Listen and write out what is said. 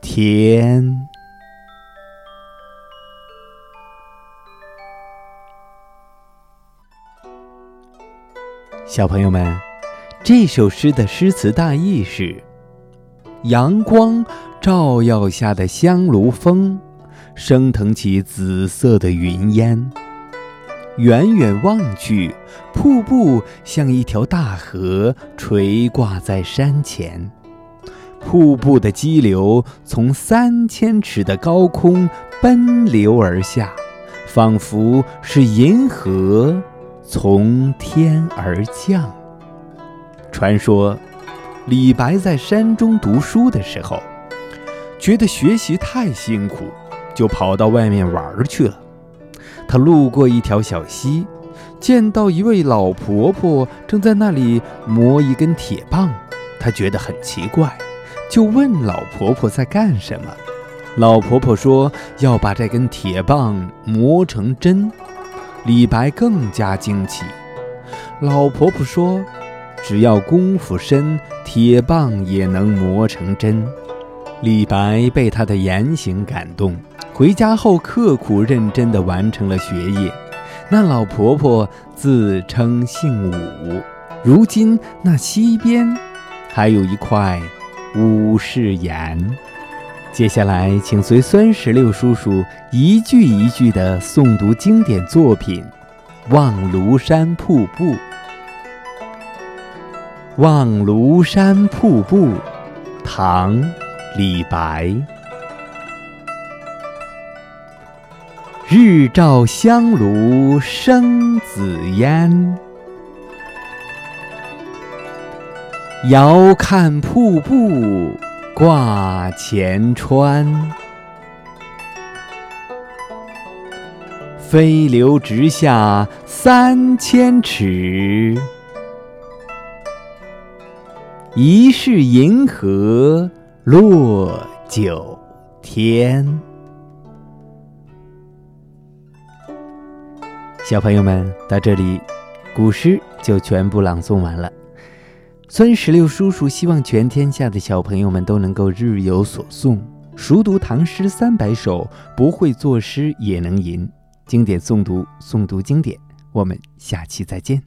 天，小朋友们，这首诗的诗词大意是：阳光照耀下的香炉峰，升腾起紫色的云烟。远远望去，瀑布像一条大河垂挂在山前。瀑布的激流从三千尺的高空奔流而下，仿佛是银河从天而降。传说，李白在山中读书的时候，觉得学习太辛苦，就跑到外面玩去了。他路过一条小溪，见到一位老婆婆正在那里磨一根铁棒，他觉得很奇怪。就问老婆婆在干什么，老婆婆说要把这根铁棒磨成针。李白更加惊奇，老婆婆说，只要功夫深，铁棒也能磨成针。李白被她的言行感动，回家后刻苦认真地完成了学业。那老婆婆自称姓武，如今那溪边还有一块。武士岩。接下来，请随酸石榴叔叔一句一句地诵读经典作品《望庐山瀑布》。《望庐山瀑布》，唐·李白。日照香炉生紫烟。遥看瀑布挂前川，飞流直下三千尺，疑是银河落九天。小朋友们，到这里，古诗就全部朗诵完了。村十六叔叔希望全天下的小朋友们都能够日有所诵，熟读唐诗三百首，不会作诗也能吟。经典诵读，诵读经典。我们下期再见。